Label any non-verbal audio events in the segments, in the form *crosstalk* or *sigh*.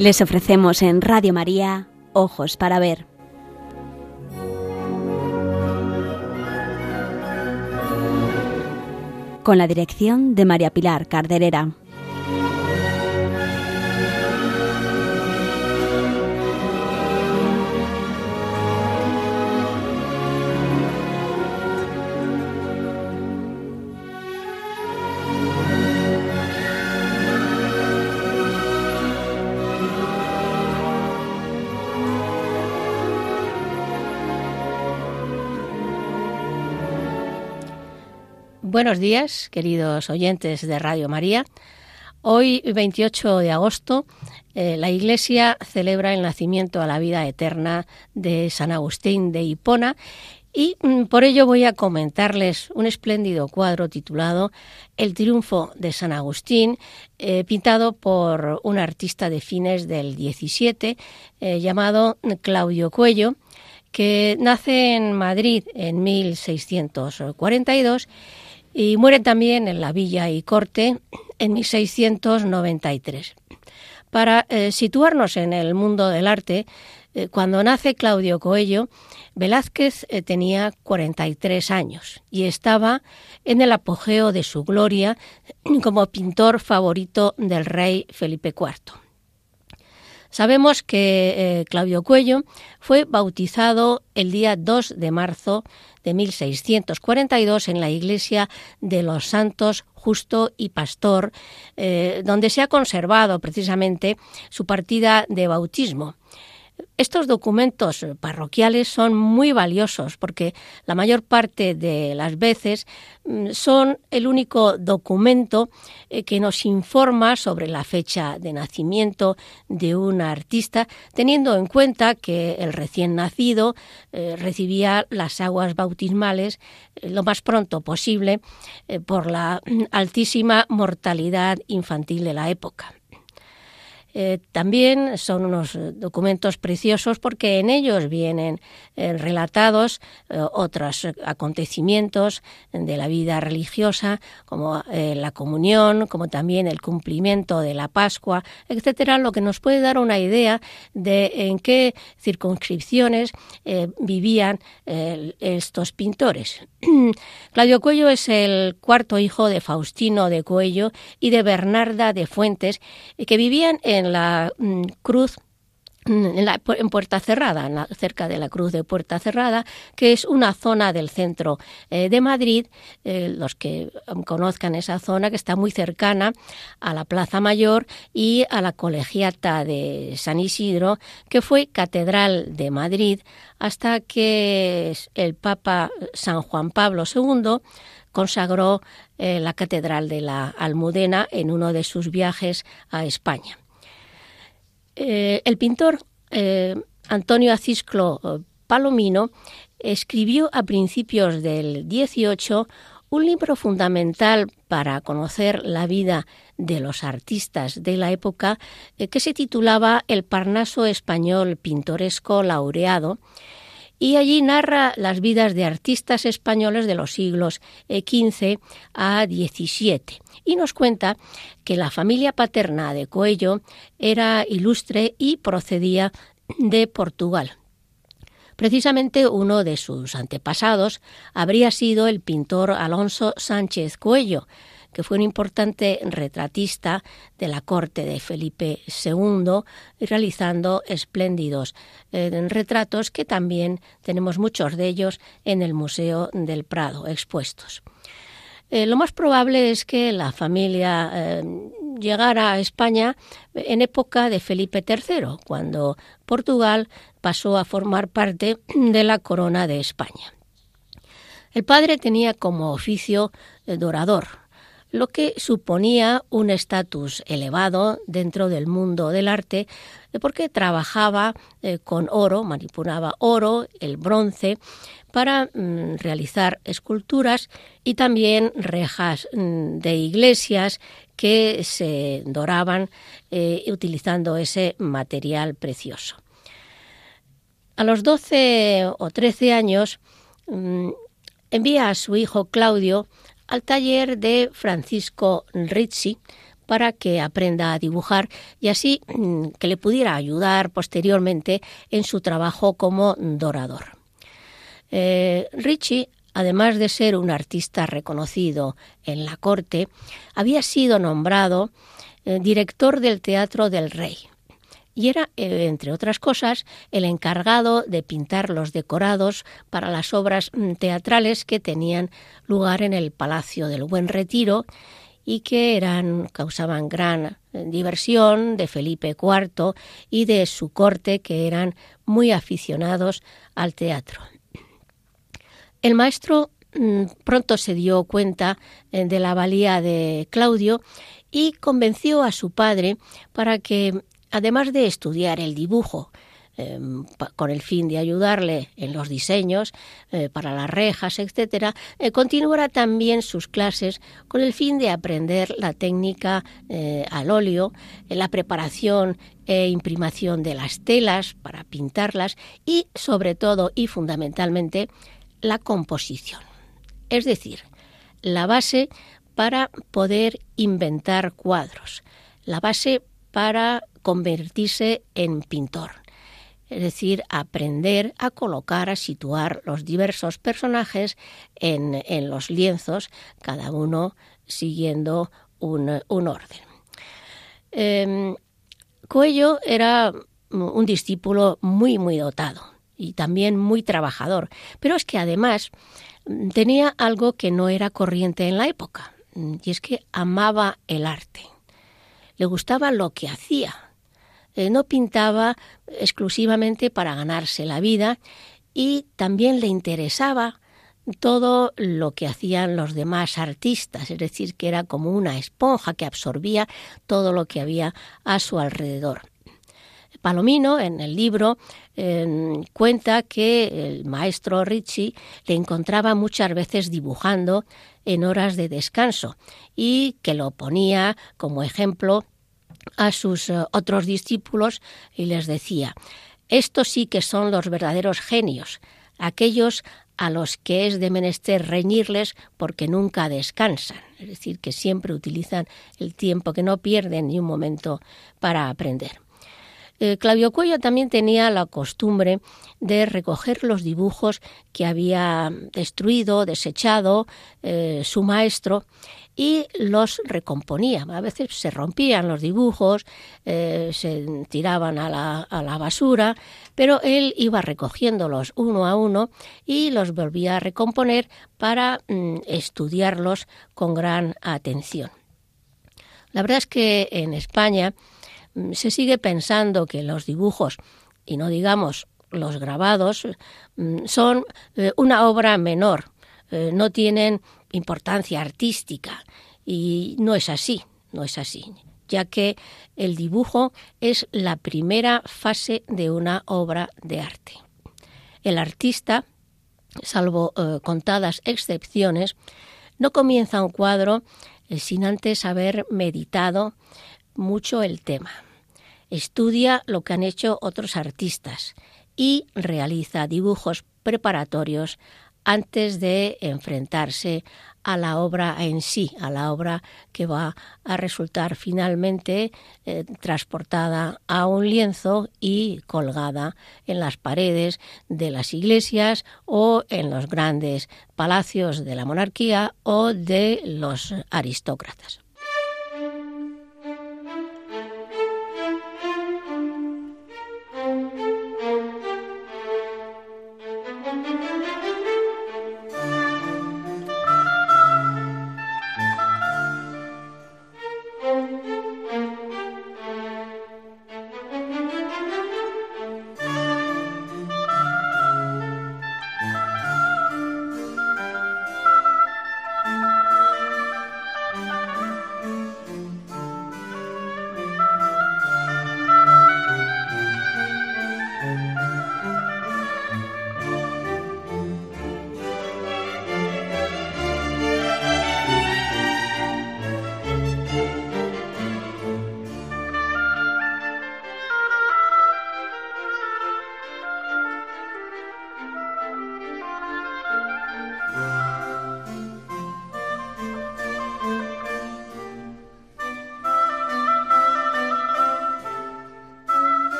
Les ofrecemos en Radio María Ojos para Ver. Con la dirección de María Pilar Carderera. Buenos días, queridos oyentes de Radio María. Hoy, 28 de agosto, eh, la Iglesia celebra el nacimiento a la vida eterna de San Agustín de Hipona y mm, por ello voy a comentarles un espléndido cuadro titulado El triunfo de San Agustín, eh, pintado por un artista de fines del 17 eh, llamado Claudio Cuello, que nace en Madrid en 1642 y muere también en la Villa y Corte en 1693. Para eh, situarnos en el mundo del arte, eh, cuando nace Claudio Coello, Velázquez eh, tenía 43 años y estaba en el apogeo de su gloria como pintor favorito del rey Felipe IV. Sabemos que Claudio Cuello fue bautizado el día 2 de marzo de 1642 en la iglesia de los Santos Justo y Pastor, eh, donde se ha conservado precisamente su partida de bautismo. Estos documentos parroquiales son muy valiosos porque la mayor parte de las veces mm, son el único documento eh, que nos informa sobre la fecha de nacimiento de un artista, teniendo en cuenta que el recién nacido eh, recibía las aguas bautismales eh, lo más pronto posible por la mm, altísima mortalidad infantil de la época. Eh, también son unos documentos preciosos porque en ellos vienen eh, relatados eh, otros acontecimientos de la vida religiosa, como la comunión, como también el cumplimiento de la Pascua, etcétera, lo que nos puede dar una idea de en qué circunscripciones vivían estos pintores. *clears throat* Claudio Cuello es el cuarto hijo de Faustino de Cuello y de Bernarda de Fuentes, que vivían en en la mm, cruz mm, en, Puerta Cerrada, cerca de la Cruz de Puerta Cerrada, que es una zona del centro eh, de Madrid. Eh, los que conozcan esa zona, que está muy cercana a la Plaza Mayor y a la Colegiata de San Isidro, que fue catedral de Madrid hasta que el Papa San Juan Pablo II consagró eh, la Catedral de la Almudena en uno de sus viajes a España. Eh, el pintor eh, Antonio Acisclo eh, Palomino escribió a principios del 18 un libro fundamental para conocer la vida de los artistas de la época que se titulaba El Parnaso español pintoresco laureado y allí narra las vidas de artistas españoles de los siglos XV a XVII y nos cuenta que la familia paterna de Coello era ilustre y procedía de Portugal. Precisamente uno de sus antepasados habría sido el pintor Alonso Sánchez Coello, que fue un importante retratista de la corte de Felipe II, realizando espléndidos eh, retratos que también tenemos muchos de ellos en el Museo del Prado expuestos. Eh, lo más probable es que la familia eh, llegara a España en época de Felipe III, cuando Portugal pasó a formar parte de la corona de España. El padre tenía como oficio dorador, lo que suponía un estatus elevado dentro del mundo del arte, porque trabajaba eh, con oro, manipulaba oro, el bronce, para mm, realizar esculturas y también rejas mm, de iglesias que se doraban eh, utilizando ese material precioso. A los 12 o 13 años mm, envía a su hijo Claudio al taller de Francisco Rizzi para que aprenda a dibujar y así mm, que le pudiera ayudar posteriormente en su trabajo como dorador. Eh, además de ser un artista reconocido en la corte, había sido nombrado eh, director del Teatro del Rey y era, eh, entre otras cosas, el encargado de pintar los decorados para las obras mm, teatrales que tenían lugar en el Palacio del Buen Retiro y que eran causaban gran eh, diversión de Felipe IV y de su corte que eran muy aficionados al teatro. El maestro mm, pronto se dio cuenta eh, de la valía de Claudio y convenció a su padre para que además de estudiar el dibujo em, con el fin de ayudarle en los diseños eh, para las rejas, etcétera, eh, continuará también sus clases con el fin de aprender la técnica eh, al óleo, la preparación e imprimación de las telas para pintarlas y, sobre todo y fundamentalmente, la composición. Es decir, la base para poder inventar cuadros, la base para convertirse en pintor, es decir, aprender a colocar, a situar los diversos personajes en, los lienzos, cada uno siguiendo un, orden. Eh, Coello era un discípulo muy, muy dotado y también muy trabajador, pero es que además tenía algo que no era corriente en la época, y es que amaba el arte. Le gustaba lo que hacía, eh, no pintaba exclusivamente para ganarse la vida y también le interesaba todo lo que hacían los demás artistas, es decir, que era como una esponja que absorbía todo lo que había a su alrededor. Palomino, en el libro, cuenta que el maestro Ricci le encontraba muchas veces dibujando en horas de descanso y que lo ponía como ejemplo a sus eh, otros discípulos y les decía, estos sí que son los verdaderos genios, aquellos a los que es de menester reñirles porque nunca descansan, es decir, que siempre utilizan el tiempo, que no pierden ni un momento para aprender. Eh, Claudio Cuello también tenía la costumbre de recoger los dibujos que había destruido, desechado eh, su maestro y los recomponía. A veces se rompían los dibujos, eh, se tiraban a la, basura, pero él iba recogiéndolos uno a uno y los volvía a recomponer para mm, estudiarlos con gran atención. La verdad es que en España mm, se sigue pensando que los dibujos, y no digamos los grabados, mm, son eh, una obra menor, eh, no tienen importancia artística y no es así, no es así, ya que el dibujo es la primera fase de una obra de arte. El artista, salvo eh, contadas excepciones, no comienza un cuadro eh, sin antes haber meditado mucho el tema. Estudia lo que han hecho otros artistas y realiza dibujos preparatorios antes de enfrentarse a la obra en sí, a la obra que va a resultar finalmente eh, transportada a un lienzo y colgada en las paredes de las iglesias o en los grandes palacios de la monarquía o de los aristócratas.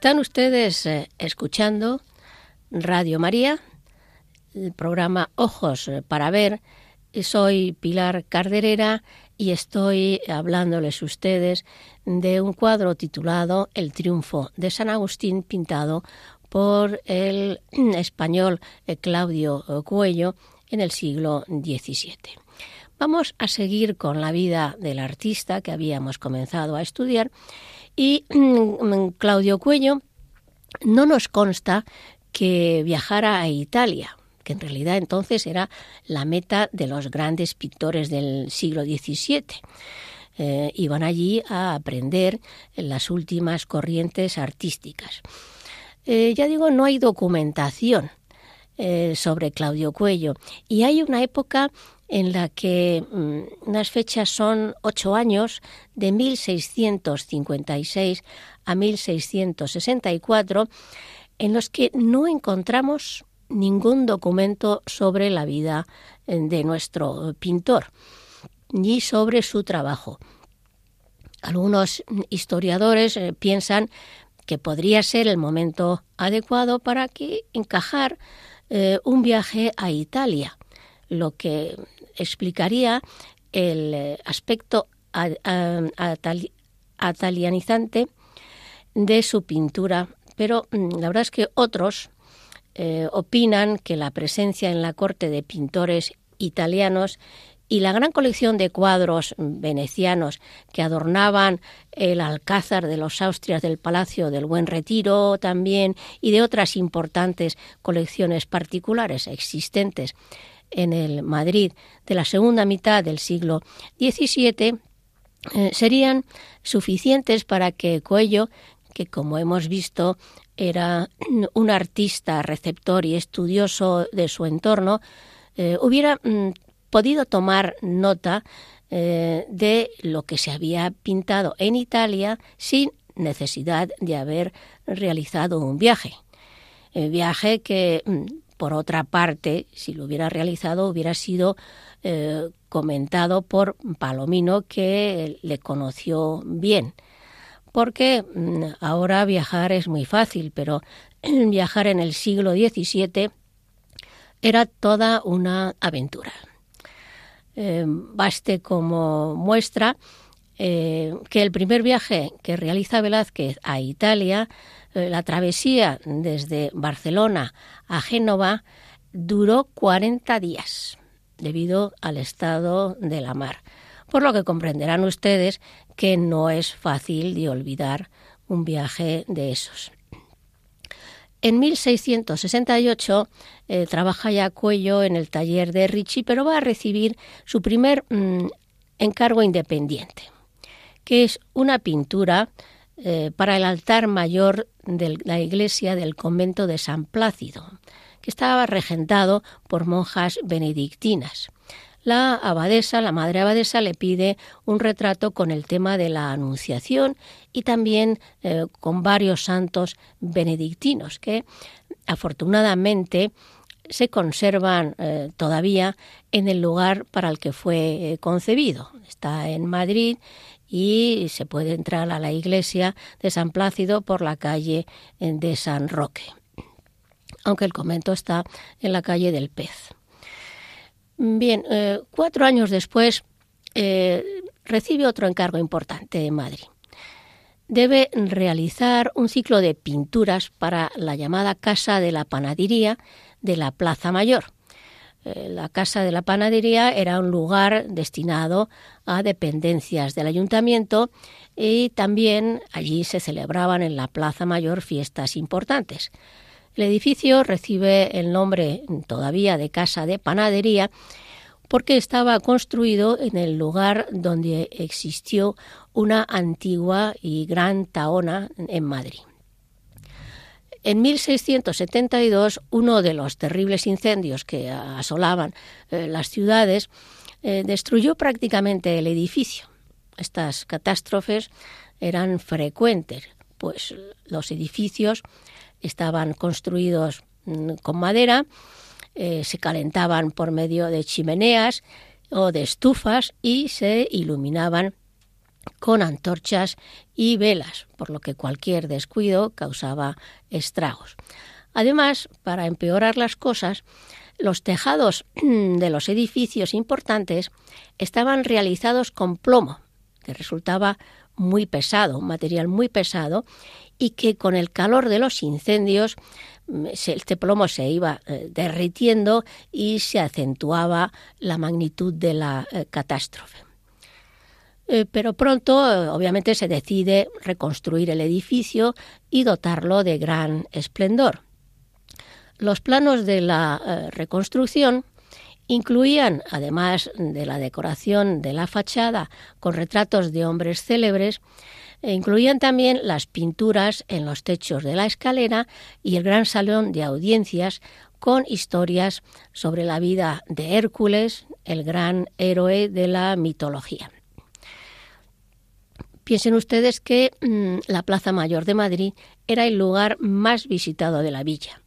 Están ustedes eh, escuchando Radio María, el programa Ojos eh, para Ver. Soy Pilar Carderera y estoy hablándoles ustedes de un cuadro titulado El triunfo de San Agustín pintado por el *clears throat* español eh, Claudio Cuello en el siglo XVII. Vamos a seguir con la vida del artista que habíamos comenzado a estudiar y *clears throat* mm, Claudio Cuello no nos consta que viajara a Italia, que en realidad entonces era la meta de los grandes pintores del siglo XVII. Eh, iban allí a aprender las últimas corrientes artísticas. Eh, ya digo, no hay documentación eh, sobre Claudio Cuello y hay una época en la que mm, unas fechas son ocho años, de 1656 a 1664, en los que no encontramos ningún documento sobre la vida eh, de nuestro pintor, ni sobre su trabajo. Algunos historiadores eh, piensan que podría ser el momento adecuado para que encajar eh, un viaje a Italia, lo que explicaría el eh, aspecto atalianizante de su pintura, pero mm, la verdad es que otros eh, opinan que la presencia en la corte de pintores italianos y la gran colección de cuadros venecianos que adornaban el alcázar de los Austrias del Palacio del Buen Retiro también y de otras importantes colecciones particulares existentes en el Madrid de la segunda mitad del siglo XVII eh, serían suficientes para que Coello, que como hemos visto era un artista receptor y estudioso de su entorno, eh, hubiera mm, podido tomar nota eh, de lo que se había pintado en Italia sin necesidad de haber realizado un viaje. viaje que mm, por otra parte, si lo hubiera realizado, hubiera sido eh, comentado por Palomino, que le conoció bien. Porque mm, ahora viajar es muy fácil, pero *clears throat* viajar en el siglo XVII era toda una aventura. Eh, baste como muestra eh, que el primer viaje que realiza Velázquez a Italia eh, la travesía desde Barcelona a Génova duró 40 días debido al estado de la mar, por lo que comprenderán ustedes que no es fácil de olvidar un viaje de esos. En 1668 eh, trabaja ya Cuello en el taller de Ricci, pero va a recibir su primer mm, encargo independiente, que es una pintura eh, para el altar mayor de la iglesia del convento de San Plácido, que estaba regentado por monjas benedictinas. La abadesa, la madre abadesa, le pide un retrato con el tema de la Anunciación y también eh, con varios santos benedictinos que afortunadamente se conservan eh, todavía en el lugar para el que fue concebido. Está en Madrid y se puede entrar a la iglesia de San Plácido por la calle de San Roque, aunque el convento está en la calle del Pez. Bien, eh, cuatro años después eh, recibe otro encargo importante en Madrid. Debe realizar un ciclo de pinturas para la llamada Casa de la Panadería de la Plaza Mayor eh, la Casa de la Panadería era un lugar destinado a dependencias del ayuntamiento y también allí se celebraban en la Plaza Mayor fiestas importantes. El edificio recibe el nombre todavía de Casa de Panadería porque estaba construido en el lugar donde existió una antigua y gran taona en Madrid. En 1672, uno de los terribles incendios que asolaban eh, las ciudades eh, destruyó prácticamente el edificio. Estas catástrofes eran frecuentes, pues los edificios estaban construidos mm, con madera, eh, se calentaban por medio de chimeneas o de estufas y se iluminaban con antorchas y velas, por lo que cualquier descuido causaba estragos. Además, para empeorar las cosas, los tejados *clears throat* de los edificios importantes estaban realizados con plomo, que resultaba muy pesado, un material muy pesado, y que con el calor de los incendios mm, este plomo se iba eh, derritiendo y se acentuaba la magnitud de la eh, catástrofe. Eh, pero pronto, obviamente, se decide reconstruir el edificio y dotarlo de gran esplendor. Los planos de la reconstrucción incluían, además de la decoración de la fachada con retratos de hombres célebres, incluían también las pinturas en los techos de la escalera y el gran salón de audiencias con historias sobre la vida de Hércules, el gran héroe de la mitología. Piensen ustedes que mm, la Plaza Mayor de Madrid era el lugar más visitado de la villa.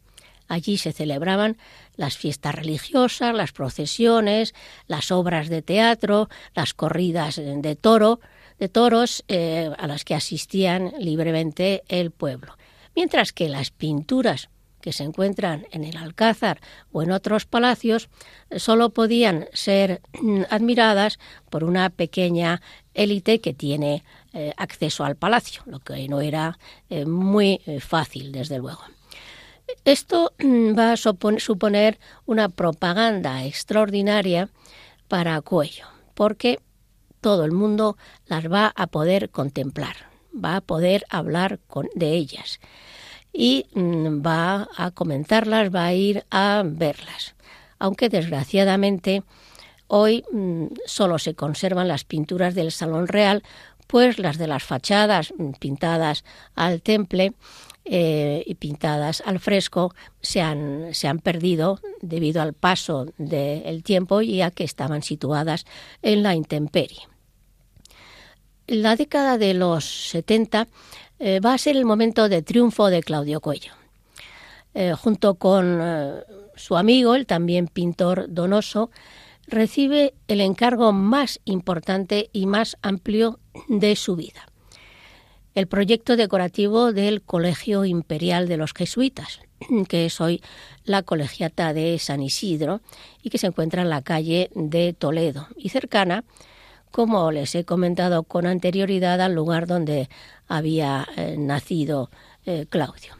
Allí se celebraban las fiestas religiosas, las procesiones, las obras de teatro, las corridas de toro, de toros eh, a las que asistían libremente el pueblo. Mientras que las pinturas que se encuentran en el Alcázar o en otros palacios solo podían ser mm, admiradas por una pequeña élite que tiene eh, acceso al palacio, lo que no era eh, muy fácil, desde luego. Esto mm, va a suponer una propaganda extraordinaria para Cuello, porque todo el mundo las va a poder contemplar, va a poder hablar de ellas y mm, va a comentarlas, va a ir a verlas. Aunque desgraciadamente hoy mm, solo se conservan las pinturas del Salón Real, pues las de las fachadas mm, pintadas al temple eh, y pintadas al fresco se han, se han perdido debido al paso del tiempo y a que estaban situadas en la intemperie la década de los 70 eh, va a ser el momento de triunfo de Claudio Cuello. Eh, junto con su amigo, el también pintor Donoso, recibe el encargo más importante y más amplio de su vida. El proyecto decorativo del Colegio Imperial de los Jesuitas, que es hoy la colegiata de San Isidro y que se encuentra en la calle de Toledo y cercana como les he comentado con anterioridad, al lugar donde había eh, nacido eh, Claudio.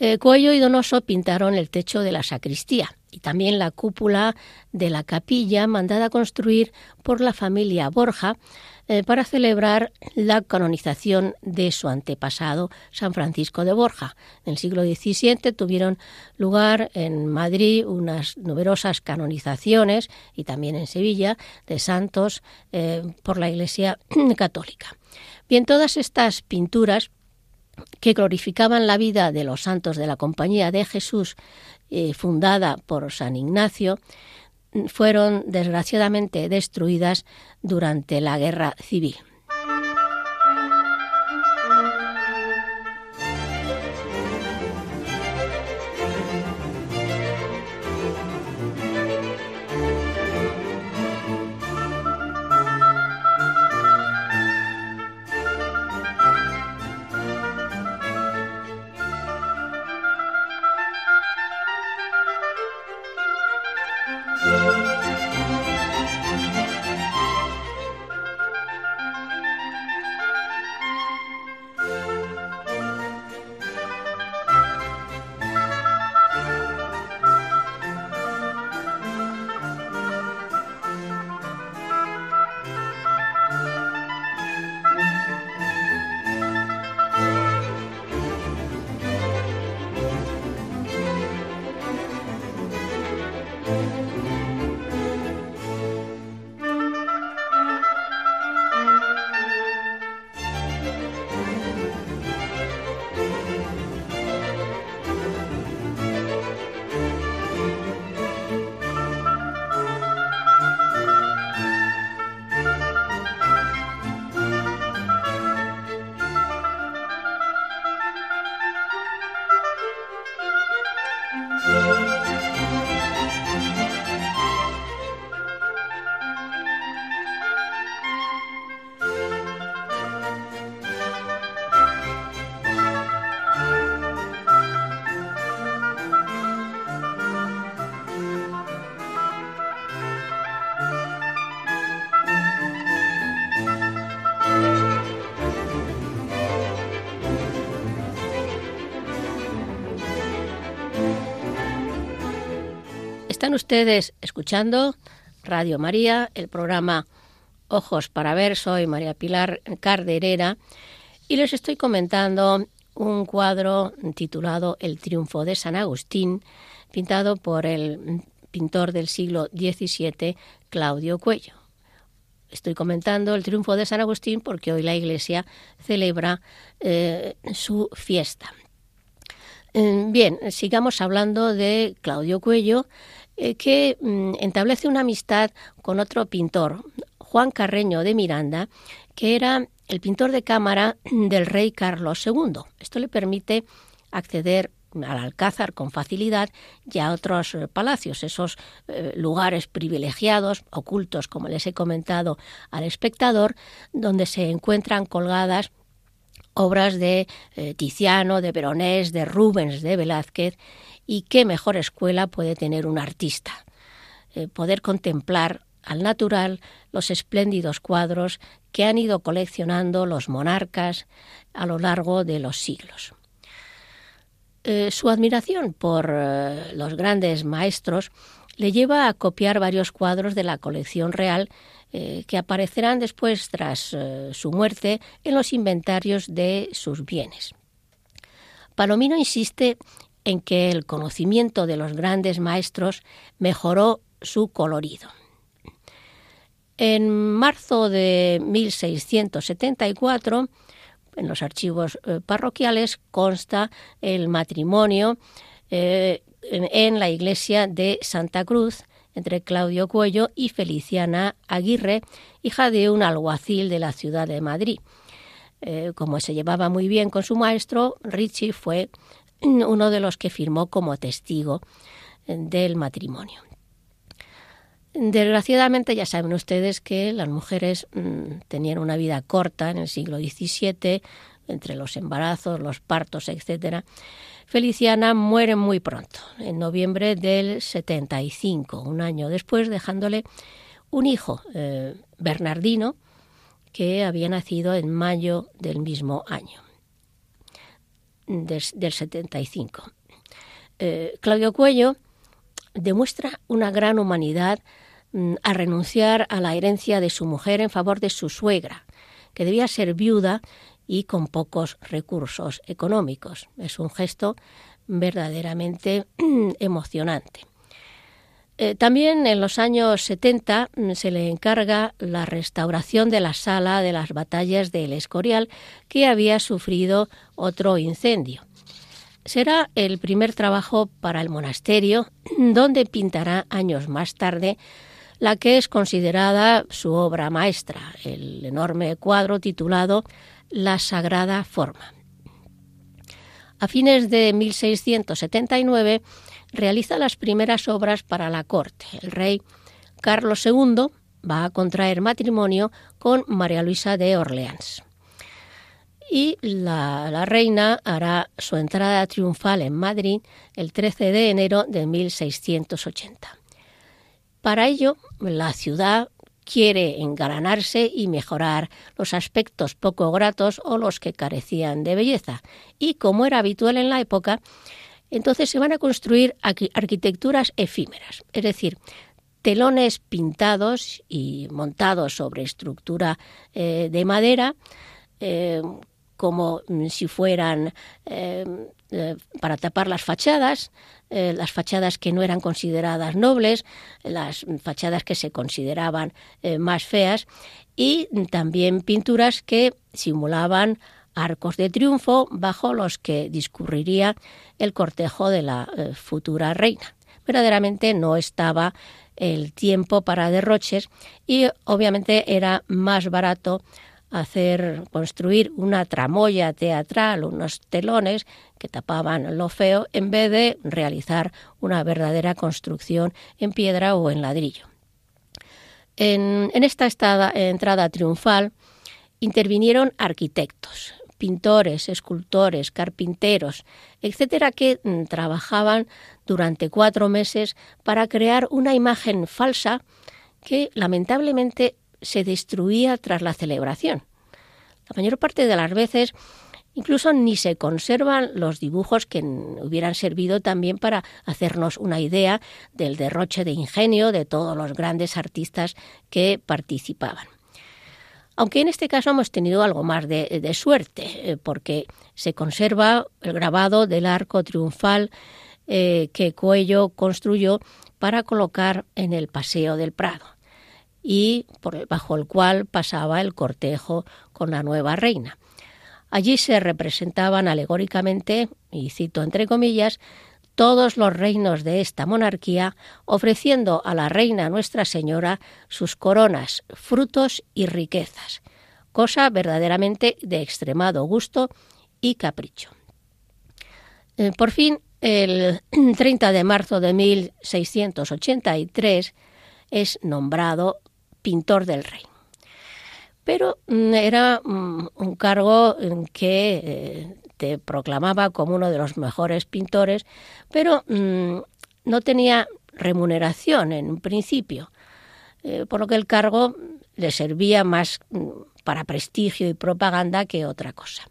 Eh, Cuello y Donoso pintaron el techo de la sacristía y también la cúpula de la capilla mandada construir por la familia Borja eh, para celebrar la canonización de su antepasado, San Francisco de Borja. En el siglo XVII tuvieron lugar en Madrid unas numerosas canonizaciones y también en Sevilla de santos eh, por la Iglesia *clears throat* Católica. Bien, todas estas pinturas que glorificaban la vida de los santos de la Compañía de Jesús, eh, fundada por San Ignacio, fueron desgraciadamente destruidas durante la guerra civil. Música ustedes escuchando Radio María, el programa Ojos para Ver. Soy María Pilar Carderera y les estoy comentando un cuadro titulado El triunfo de San Agustín, pintado por el pintor del siglo XVII, Claudio Cuello. Estoy comentando el triunfo de San Agustín porque hoy la Iglesia celebra eh, su fiesta. Eh, bien, sigamos hablando de Claudio Cuello, eh, que mm, establece una amistad con otro pintor, Juan Carreño de Miranda, que era el pintor de cámara *clears throat* del rey Carlos II. Esto le permite acceder al Alcázar con facilidad y a otros eh, palacios, esos eh, lugares privilegiados, ocultos, como les he comentado al espectador, donde se encuentran colgadas obras de Tiziano, de Veronés, de Rubens, de Velázquez, y qué mejor escuela puede tener un artista. poder contemplar al natural los espléndidos cuadros que han ido coleccionando los monarcas a lo largo de los siglos. Eh, su admiración por eh, los grandes maestros le lleva a copiar varios cuadros de la colección real eh, que aparecerán después, tras su muerte, en los inventarios de sus bienes. Palomino insiste en que el conocimiento de los grandes maestros mejoró su colorido. En marzo de 1674, en los archivos eh, parroquiales, consta el matrimonio eh, en, la iglesia de Santa Cruz entre Claudio Cuello y Feliciana Aguirre, hija de un alguacil de la ciudad de Madrid. Eh, como se llevaba muy bien con su maestro, Ricci fue uno de los que firmó como testigo del matrimonio. Desgraciadamente ya saben ustedes que las mujeres mm, tenían una vida corta en el siglo XVII, entre los embarazos, los partos, etc. Feliciana muere muy pronto, en noviembre del 75, un año después, dejándole un hijo, eh, Bernardino, que había nacido en mayo del mismo año, del 75. Eh, Claudio Cuello demuestra una gran humanidad Mm, a renunciar a la herencia de su mujer en favor de su suegra, que debía ser viuda y con pocos recursos económicos. Es un gesto verdaderamente emocionante. Eh, también en los años 70 mm, se le encarga la restauración de la sala de las batallas del Escorial, que había sufrido otro incendio. Será el primer trabajo para el monasterio, *clears throat* donde pintará años más tarde la que es considerada su obra maestra, el enorme cuadro titulado La Sagrada Forma. A fines de 1679 realiza las primeras obras para la corte. El rey Carlos II va a contraer matrimonio con María Luisa de Orleans. Y la, reina hará su entrada triunfal en Madrid el 13 de enero de 1680. Para ello, la ciudad quiere engalanarse y mejorar los aspectos poco gratos o los que carecían de belleza. Y como era habitual en la época, entonces se van a construir arquitecturas efímeras, es decir, telones pintados y montados sobre estructura eh, de madera, eh, como si fueran eh, para tapar las fachadas, las fachadas que no eran consideradas nobles, las fachadas que se consideraban más feas y también pinturas que simulaban arcos de triunfo bajo los que discurriría el cortejo de la eh, futura reina. Verdaderamente no estaba el tiempo para derroches y obviamente era más barato hacer construir una tramoya teatral, unos telones que tapaban lo feo, en vez de realizar una verdadera construcción en piedra o en ladrillo. En, esta entrada triunfal intervinieron arquitectos, pintores, escultores, carpinteros, etcétera, que mm, trabajaban durante cuatro meses para crear una imagen falsa que lamentablemente se destruía tras la celebración. La mayor parte de las veces Incluso ni se conservan los dibujos que hubieran servido también para hacernos una idea del derroche de ingenio de todos los grandes artistas que participaban. Aunque en este caso hemos tenido algo más de, suerte, eh, porque se conserva el grabado del arco triunfal eh, que Cuello construyó para colocar en el Paseo del Prado y por, bajo el cual pasaba el cortejo con la nueva reina. Allí se representaban alegóricamente, y cito entre comillas, todos los reinos de esta monarquía, ofreciendo a la reina Nuestra Señora sus coronas, frutos y riquezas, cosa verdaderamente de extremado gusto y capricho. Eh, por fin, el *clears throat* 30 de marzo de 1683 es nombrado pintor del rey. Pero mm, era mm, un cargo que eh, te proclamaba como uno de los mejores pintores, pero mm, no tenía remuneración en un principio, eh, por lo que el cargo le servía más mm, para prestigio y propaganda que otra cosa.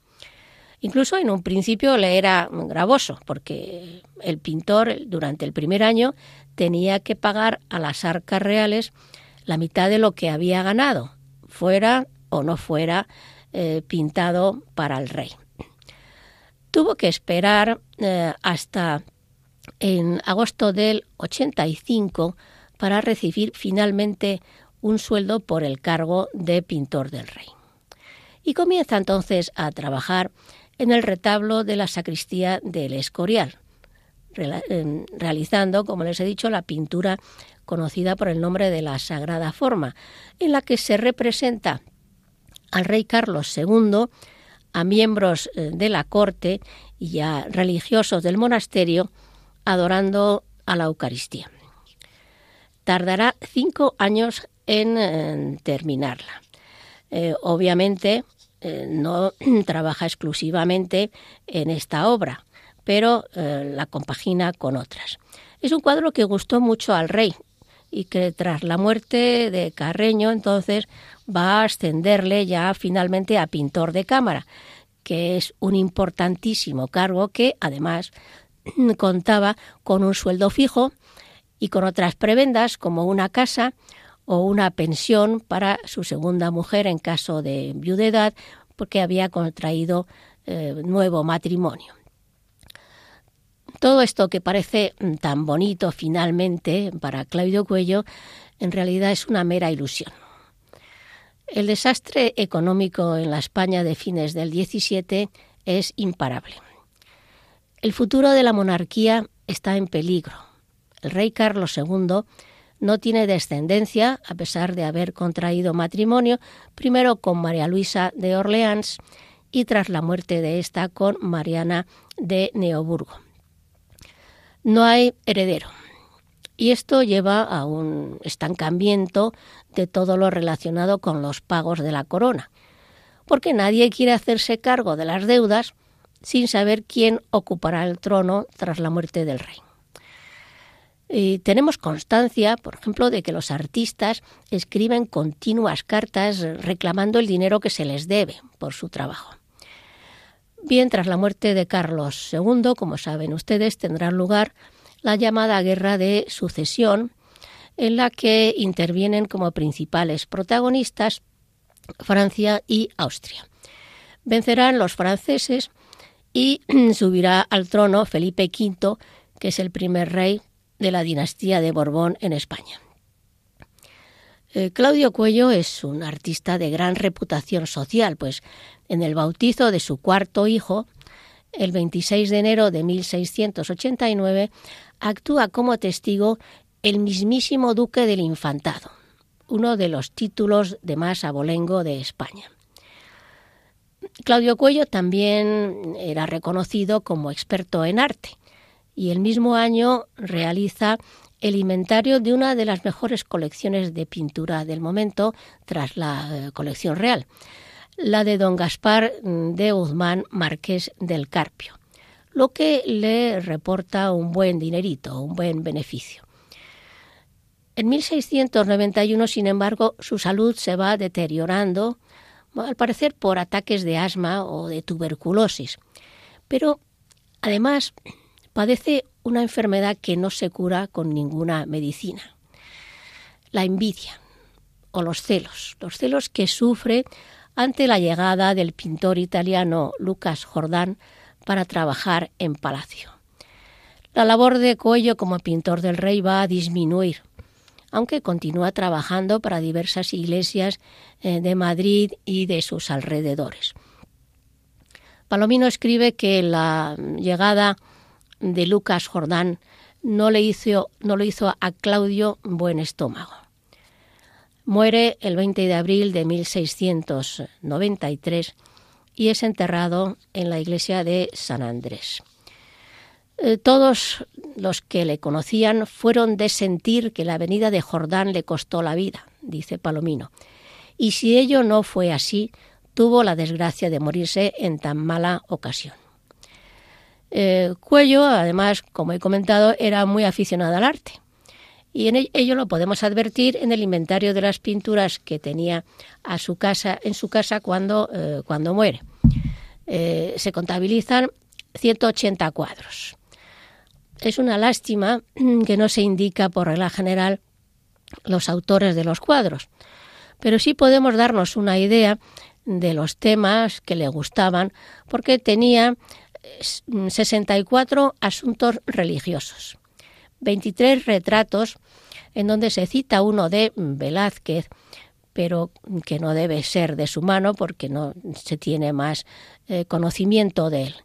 Incluso en un principio le era gravoso, porque el pintor durante el primer año tenía que pagar a las arcas reales la mitad de lo que había ganado, fuera o no fuera eh, pintado para el rey tuvo que esperar eh, hasta en agosto del 85 para recibir finalmente un sueldo por el cargo de pintor del rey. Y comienza entonces a trabajar en el retablo de la sacristía del Escorial, realizando, como les he dicho, la pintura conocida por el nombre de la Sagrada Forma, en la que se representa al rey Carlos II a miembros eh, de la corte y a religiosos del monasterio adorando a la Eucaristía. Tardará cinco años en, terminarla. Eh, obviamente eh, no *clears throat* trabaja exclusivamente en esta obra, pero la compagina con otras. Es un cuadro que gustó mucho al rey y que tras la muerte de Carreño entonces va a ascenderle ya finalmente a pintor de cámara, que es un importantísimo cargo que además *clears throat* contaba con un sueldo fijo y con otras prebendas como una casa o una pensión para su segunda mujer en caso de viudedad porque había contraído eh, nuevo matrimonio. Todo esto que parece tan bonito finalmente para Claudio Cuello en realidad es una mera ilusión. El desastre económico en la España de fines del XVII es imparable. El futuro de la monarquía está en peligro. El rey Carlos II no tiene descendencia, a pesar de haber contraído matrimonio primero con María Luisa de Orleans y tras la muerte de esta con Mariana de Neoburgo. No hay heredero. Y esto lleva a un estancamiento de todo lo relacionado con los pagos de la corona, porque nadie quiere hacerse cargo de las deudas sin saber quién ocupará el trono tras la muerte del rey. Y tenemos constancia, por ejemplo, de que los artistas escriben continuas cartas reclamando el dinero que se les debe por su trabajo. Bien, tras la muerte de Carlos II, como saben ustedes, tendrá lugar la llamada Guerra de Sucesión, en la que intervienen como principales protagonistas Francia y Austria. Vencerán los franceses y *clears throat* subirá al trono Felipe V, que es el primer rey de la dinastía de Borbón en España. Eh, Claudio Cuello es un artista de gran reputación social, pues en el bautizo de su cuarto hijo, el 26 de enero de 1689, actúa como testigo el mismísimo duque del infantado, uno de los títulos de más abolengo de España. Claudio Cuello también era reconocido como experto en arte y el mismo año realiza el inventario de una de las mejores colecciones de pintura del momento tras la eh, colección real, la de don Gaspar de Guzmán Marqués del Carpio, lo que le reporta un buen dinerito, un buen beneficio. En 1691, sin embargo, su salud se va deteriorando, al parecer por ataques de asma o de tuberculosis. Pero además padece una enfermedad que no se cura con ninguna medicina, la envidia o los celos, los celos que sufre ante la llegada del pintor italiano Lucas Jordán para trabajar en Palacio. La labor de Cuello como pintor del rey va a disminuir, aunque continúa trabajando para diversas iglesias eh, de Madrid y de sus alrededores. Palomino escribe que la llegada de Lucas Jordán no le hizo, no hizo a Claudio buen estómago. Muere el 20 de abril de 1693 y es enterrado en la iglesia de San Andrés. Eh, todos los que le conocían fueron de sentir que la venida de Jordán le costó la vida, dice Palomino. Y si ello no fue así, tuvo la desgracia de morirse en tan mala ocasión. Eh, Cuello, además, como he comentado, era muy aficionado al arte. Y en ello lo podemos advertir en el inventario de las pinturas que tenía a su casa, en su casa cuando, eh, cuando muere. se contabilizan 180 cuadros. Es una lástima *clears throat* que no se indica por regla general los autores de los cuadros, pero sí podemos darnos una idea de los temas que le gustaban, porque tenía 64 asuntos religiosos, 23 retratos en donde se cita uno de Velázquez, pero que no debe ser de su mano porque no se tiene más eh, conocimiento de él.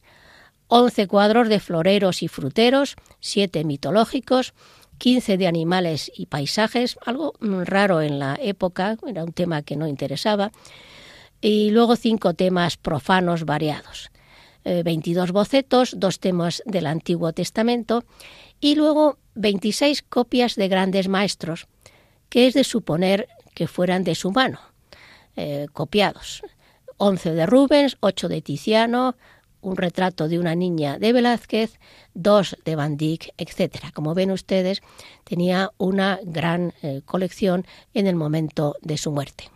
11 cuadros de floreros y fruteros, 7 mitológicos, 15 de animales y paisajes, algo raro en la época, era un tema que no interesaba, y luego cinco temas profanos variados. 22 eh, bocetos, dos temas del Antiguo Testamento y luego 26 copias de grandes maestros, que es de suponer que fueran de su mano, eh, copiados. 11 de Rubens, 8 de Tiziano, un retrato de una niña de Velázquez, dos de Van Dyck, etc. Como ven ustedes, tenía una gran eh, colección en el momento de su muerte.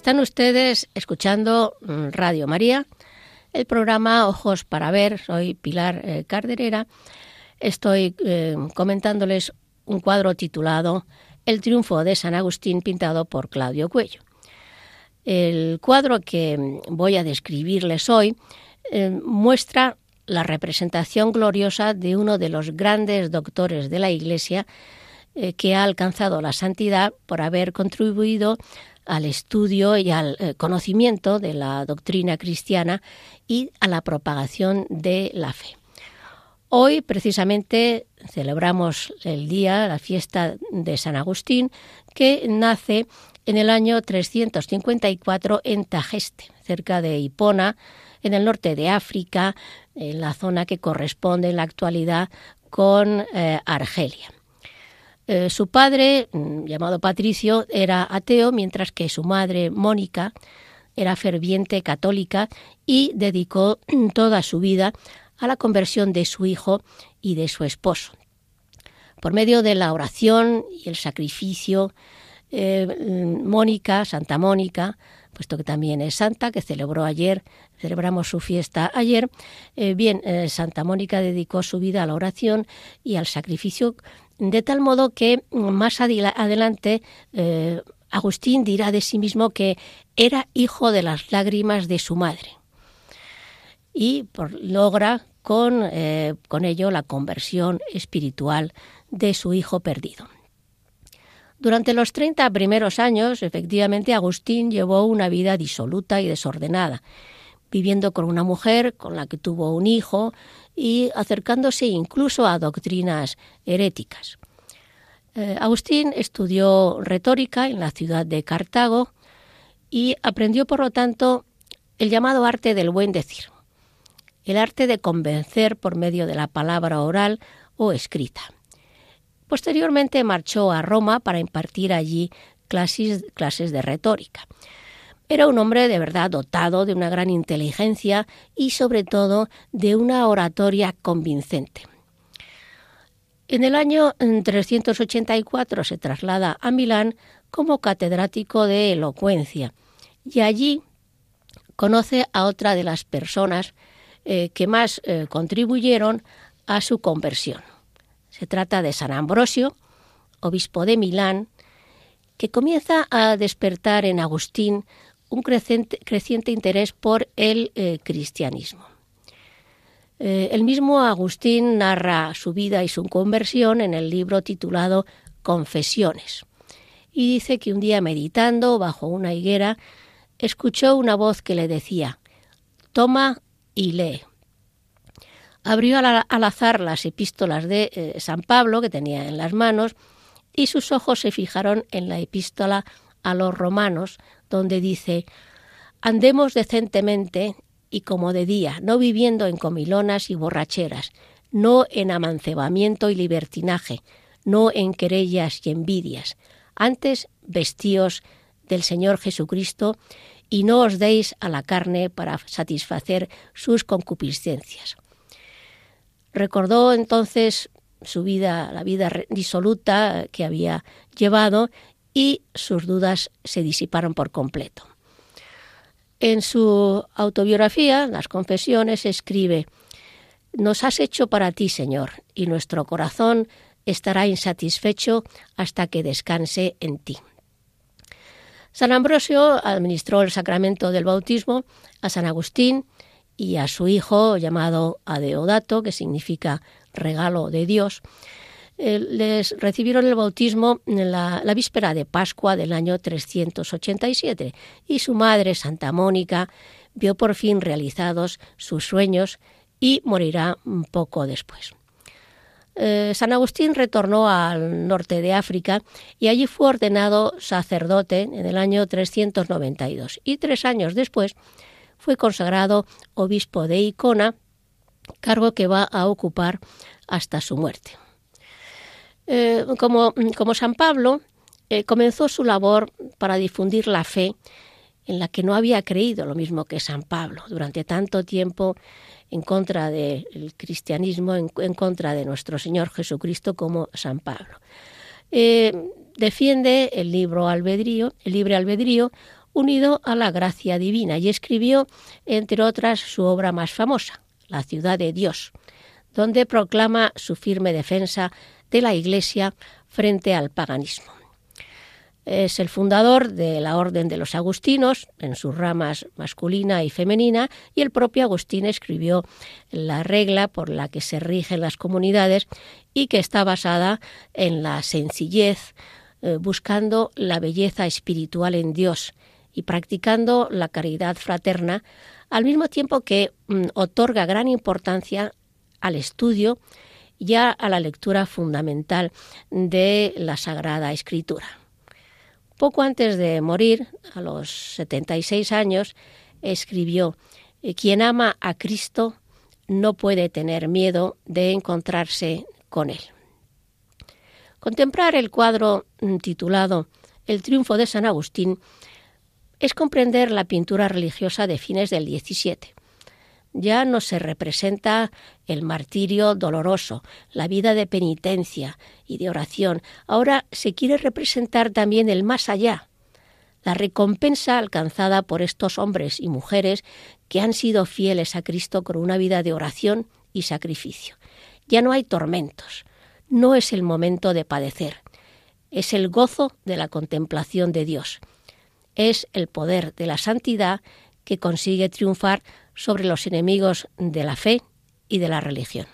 Están ustedes escuchando mm, Radio María, el programa Ojos para Ver. Soy Pilar eh, Carderera. Estoy eh, comentándoles un cuadro titulado El triunfo de San Agustín pintado por Claudio Cuello. El cuadro que mm, voy a describirles hoy eh, muestra la representación gloriosa de uno de los grandes doctores de la Iglesia que ha alcanzado la santidad por haber contribuido al estudio y al eh, conocimiento de la doctrina cristiana y a la propagación de la fe. Hoy precisamente celebramos el día, la fiesta de San Agustín, que nace en el año 354 en Tajeste, cerca de Hipona, en el norte de África, en la zona que corresponde en la actualidad con eh, Argelia. Eh, su padre, mm, llamado Patricio, era ateo, mientras que su madre, Mónica, era ferviente católica y dedicó toda su vida a la conversión de su hijo y de su esposo. Por medio de la oración y el sacrificio, eh, mm, Mónica, Santa Mónica, puesto que también es santa, que celebró ayer, celebramos su fiesta ayer, eh, bien, Santa Mónica dedicó su vida a la oración y al sacrificio de tal modo que más adelante eh, Agustín dirá de sí mismo que era hijo de las lágrimas de su madre y logra con, eh, con ello la conversión espiritual de su hijo perdido. Durante los 30 primeros años, efectivamente, Agustín llevó una vida disoluta y desordenada, viviendo con una mujer con la que tuvo un hijo y acercándose incluso a doctrinas heréticas. Eh, Agustín estudió retórica en la ciudad de Cartago y aprendió, por lo tanto, el llamado arte del buen decir, el arte de convencer por medio de la palabra oral o escrita. Posteriormente marchó a Roma para impartir allí clases, clases de retórica. Era un hombre de verdad dotado de una gran inteligencia y sobre todo de una oratoria convincente. En el año 384 se traslada a Milán como catedrático de elocuencia y allí conoce a otra de las personas eh, que más eh, contribuyeron a su conversión. Se trata de San Ambrosio, obispo de Milán, que comienza a despertar en Agustín un creciente, interés por el eh, cristianismo. Eh, el mismo Agustín narra su vida y su conversión en el libro titulado Confesiones y dice que un día meditando bajo una higuera escuchó una voz que le decía Toma y lee. Abrió al, azar las epístolas de eh, San Pablo que tenía en las manos y sus ojos se fijaron en la epístola a los romanos, donde dice, andemos decentemente y como de día, no viviendo en comilonas y borracheras, no en amancebamiento y libertinaje, no en querellas y envidias, antes vestíos del Señor Jesucristo y no os deis a la carne para satisfacer sus concupiscencias. Recordó entonces su vida, la vida disoluta que había llevado y sus dudas se disiparon por completo. En su autobiografía, Las Confesiones, escribe, Nos has hecho para ti, Señor, y nuestro corazón estará insatisfecho hasta que descanse en ti. San Ambrosio administró el sacramento del bautismo a San Agustín y a su hijo llamado Adeodato, que significa regalo de Dios. Eh, les recibieron el bautismo en la, víspera de Pascua del año 387 y su madre, Santa Mónica, vio por fin realizados sus sueños y morirá poco después. Eh, San Agustín retornó al norte de África y allí fue ordenado sacerdote en el año 392 y tres años después fue consagrado obispo de Icona, cargo que va a ocupar hasta su muerte. Eh, como, como, San Pablo, eh, comenzó su labor para difundir la fe en la que no había creído lo mismo que San Pablo. Durante tanto tiempo en contra del cristianismo, en, contra de nuestro Señor Jesucristo como San Pablo. Eh, defiende el libro albedrío, el libre albedrío, unido a la gracia divina y escribió, entre otras, su obra más famosa, La ciudad de Dios, donde proclama su firme defensa de la Iglesia frente al paganismo. Es el fundador de la Orden de los Agustinos, en sus ramas masculina y femenina, y el propio Agustín escribió la regla por la que se rigen las comunidades y que está basada en la sencillez, eh, buscando la belleza espiritual en Dios y practicando la caridad fraterna, al mismo tiempo que mm, otorga gran importancia al estudio y a la lectura fundamental de la Sagrada Escritura. Poco antes de morir, a los 76 años, escribió, quien ama a Cristo no puede tener miedo de encontrarse con Él. Contemplar el cuadro titulado El triunfo de San Agustín es comprender la pintura religiosa de fines del XVII ya no se representa el martirio doloroso, la vida de penitencia y de oración. Ahora se quiere representar también el más allá, la recompensa alcanzada por estos hombres y mujeres que han sido fieles a Cristo con una vida de oración y sacrificio. Ya no hay tormentos, no es el momento de padecer, es el gozo de la contemplación de Dios, es el poder de la santidad que consigue triunfar sobre los enemigos de la fe y de la religión.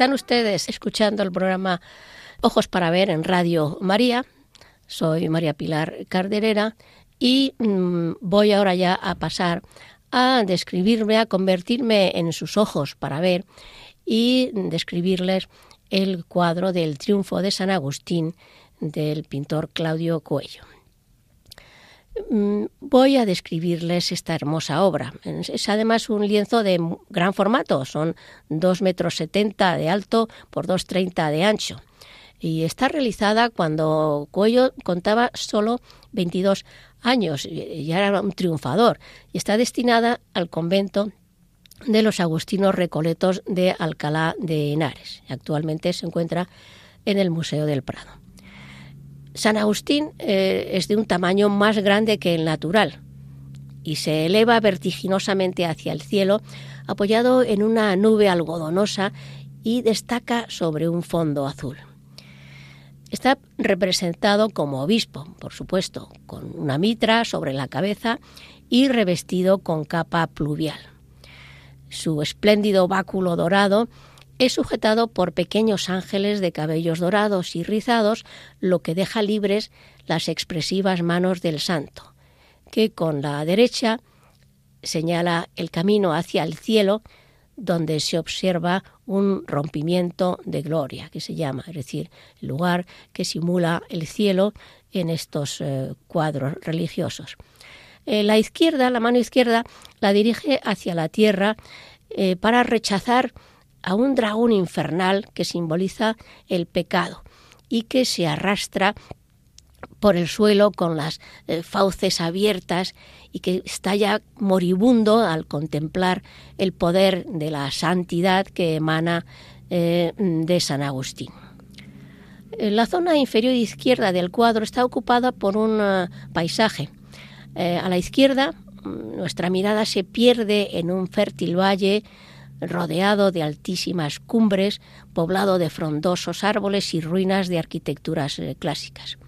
Están ustedes escuchando el programa Ojos para Ver en Radio María. Soy María Pilar Carderera y mm, voy ahora ya a pasar a describirme, a convertirme en sus ojos para ver y describirles el cuadro del triunfo de San Agustín del pintor Claudio Coello. Mm, voy a describirles esta hermosa obra. Es además un lienzo de gran formato, son 2 metros 70 de alto por 2,30 de ancho. Y está realizada cuando Cuello contaba solo 22 años, ya era un triunfador, y está destinada al convento de los agustinos recoletos de Alcalá de Henares. Actualmente se encuentra en el Museo del Prado. San Agustín eh, es de un tamaño más grande que el natural y se eleva vertiginosamente hacia el cielo apoyado en una nube algodonosa y destaca sobre un fondo azul. Está representado como obispo, por supuesto, con una mitra sobre la cabeza y revestido con capa pluvial. Su espléndido báculo dorado es sujetado por pequeños ángeles de cabellos dorados y rizados, lo que deja libres las expresivas manos del santo, que con la derecha señala el camino hacia el cielo, donde se observa un rompimiento de gloria, que se llama, es decir, el lugar que simula el cielo en estos eh, cuadros religiosos. Eh, la izquierda, la mano izquierda, la dirige hacia la tierra eh, para rechazar a un dragón infernal que simboliza el pecado y que se arrastra por el suelo con las eh, fauces abiertas y que está ya moribundo al contemplar el poder de la santidad que emana eh, de San Agustín. La zona inferior izquierda del cuadro está ocupada por un eh, paisaje. a la izquierda, mm, nuestra mirada se pierde en un fértil valle rodeado de altísimas cumbres, poblado de frondosos árboles y ruinas de arquitecturas eh, clásicas.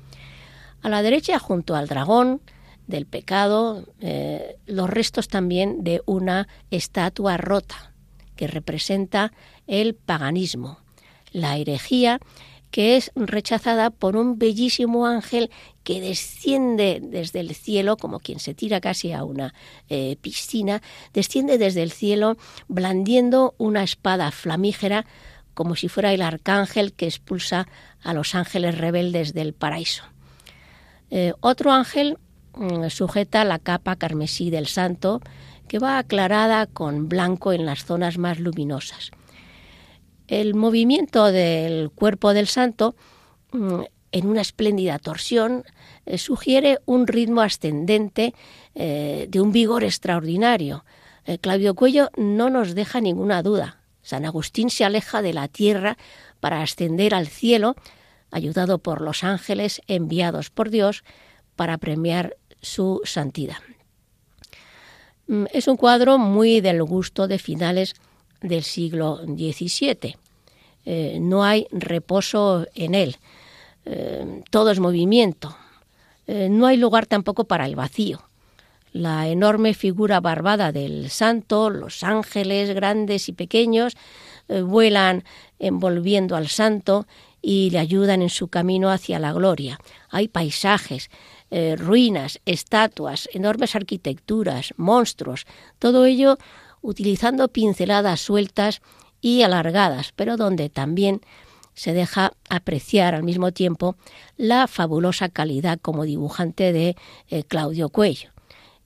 A la derecha, junto al dragón del pecado, eh, los restos también de una estatua rota que representa el paganismo, la herejía que es rechazada por un bellísimo ángel que desciende desde el cielo, como quien se tira casi a una eh, piscina, desciende desde el cielo blandiendo una espada flamígera como si fuera el arcángel que expulsa a los ángeles rebeldes del paraíso. Eh, otro ángel mm, sujeta la capa carmesí del santo, que va aclarada con blanco en las zonas más luminosas. El movimiento del cuerpo del santo mm, en una espléndida torsión eh, sugiere un ritmo ascendente eh, de un vigor extraordinario. Eh, Claudio Cuello no nos deja ninguna duda. San Agustín se aleja de la tierra para ascender al cielo, ayudado por los ángeles enviados por Dios para premiar su santidad. Mm, es un cuadro muy del gusto de finales del siglo XVII. Eh, no hay reposo en él, eh, todo es movimiento. Eh, no hay lugar tampoco para el vacío. La enorme figura barbada del santo, los ángeles grandes y pequeños, vuelan envolviendo al santo y le ayudan en su camino hacia la gloria. Hay paisajes, ruinas, estatuas, enormes arquitecturas, monstruos, todo ello utilizando pinceladas sueltas y alargadas, pero donde también se deja apreciar al mismo tiempo la fabulosa calidad como dibujante de eh, Claudio Cuello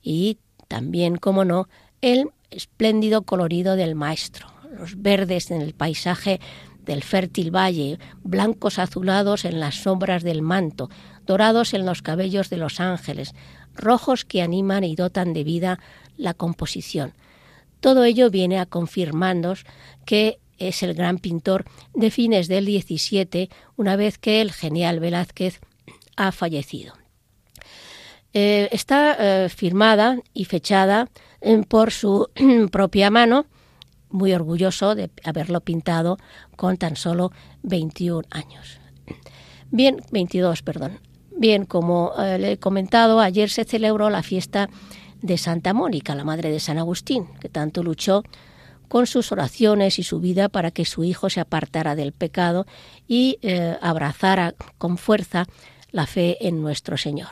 y también, como no, el espléndido colorido del maestro, los verdes en el paisaje del fértil valle, blancos azulados en las sombras del manto, dorados en los cabellos de los ángeles, rojos que animan y dotan de vida la composición. Todo ello viene a confirmarnos que es el gran pintor de fines del XVII, una vez que el genial Velázquez ha fallecido. Eh, está eh, firmada y fechada eh, por su *clears throat* propia mano, muy orgulloso de haberlo pintado con tan solo 21 años. Bien, 22, perdón. Bien, como le he comentado, ayer se celebró la fiesta de Santa Mónica, la madre de San Agustín, que tanto luchó con sus oraciones y su vida para que su hijo se apartara del pecado y eh, abrazara con fuerza la fe en nuestro Señor.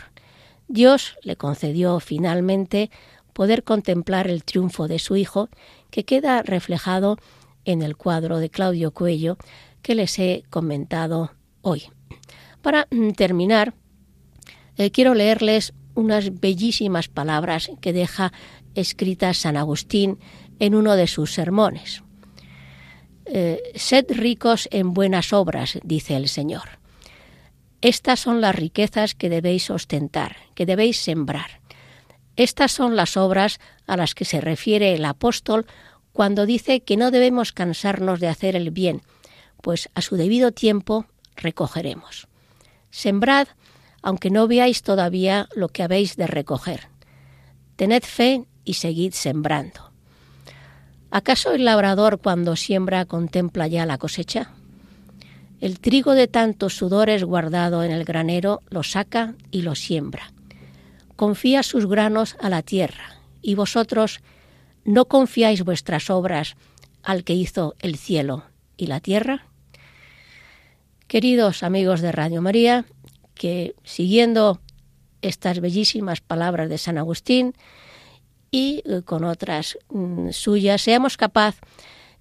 Dios le concedió finalmente poder contemplar el triunfo de su hijo, que queda reflejado en el cuadro de Claudio Cuello que les he comentado hoy. Para mm, terminar, eh, quiero leerles unas bellísimas palabras que deja escritas San Agustín en uno de sus sermones. Eh, sed ricos en buenas obras, dice el Señor. Estas son las riquezas que debéis ostentar, que debéis sembrar. Estas son las obras a las que se refiere el apóstol cuando dice que no debemos cansarnos de hacer el bien, pues a su debido tiempo recogeremos. Sembrad, aunque no veáis todavía lo que habéis de recoger. Tened fe y seguid sembrando. ¿Acaso el labrador cuando siembra contempla ya la cosecha? El trigo de tantos sudores guardado en el granero lo saca y lo siembra. Confía sus granos a la tierra, y vosotros no confiáis vuestras obras al que hizo el cielo y la tierra. Queridos amigos de Radio María, que siguiendo estas bellísimas palabras de San Agustín y eh, con otras mm, suyas, seamos capaz,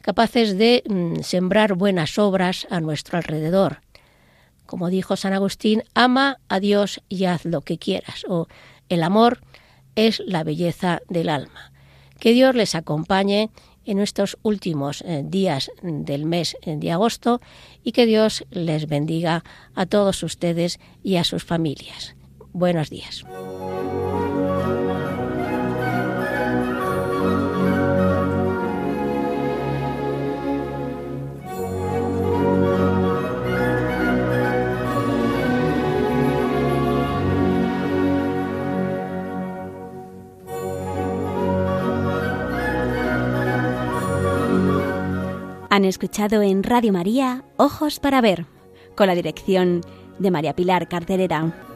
capaces de mm, sembrar buenas obras a nuestro alrededor. Como dijo San Agustín, ama a Dios y haz lo que quieras. O el amor es la belleza del alma. Que Dios les acompañe en estos últimos eh, días del mes de agosto y que Dios les bendiga a todos ustedes y a sus familias. Buenos días. Han escuchado en Radio María Ojos para Ver, con la dirección de María Pilar Carterera.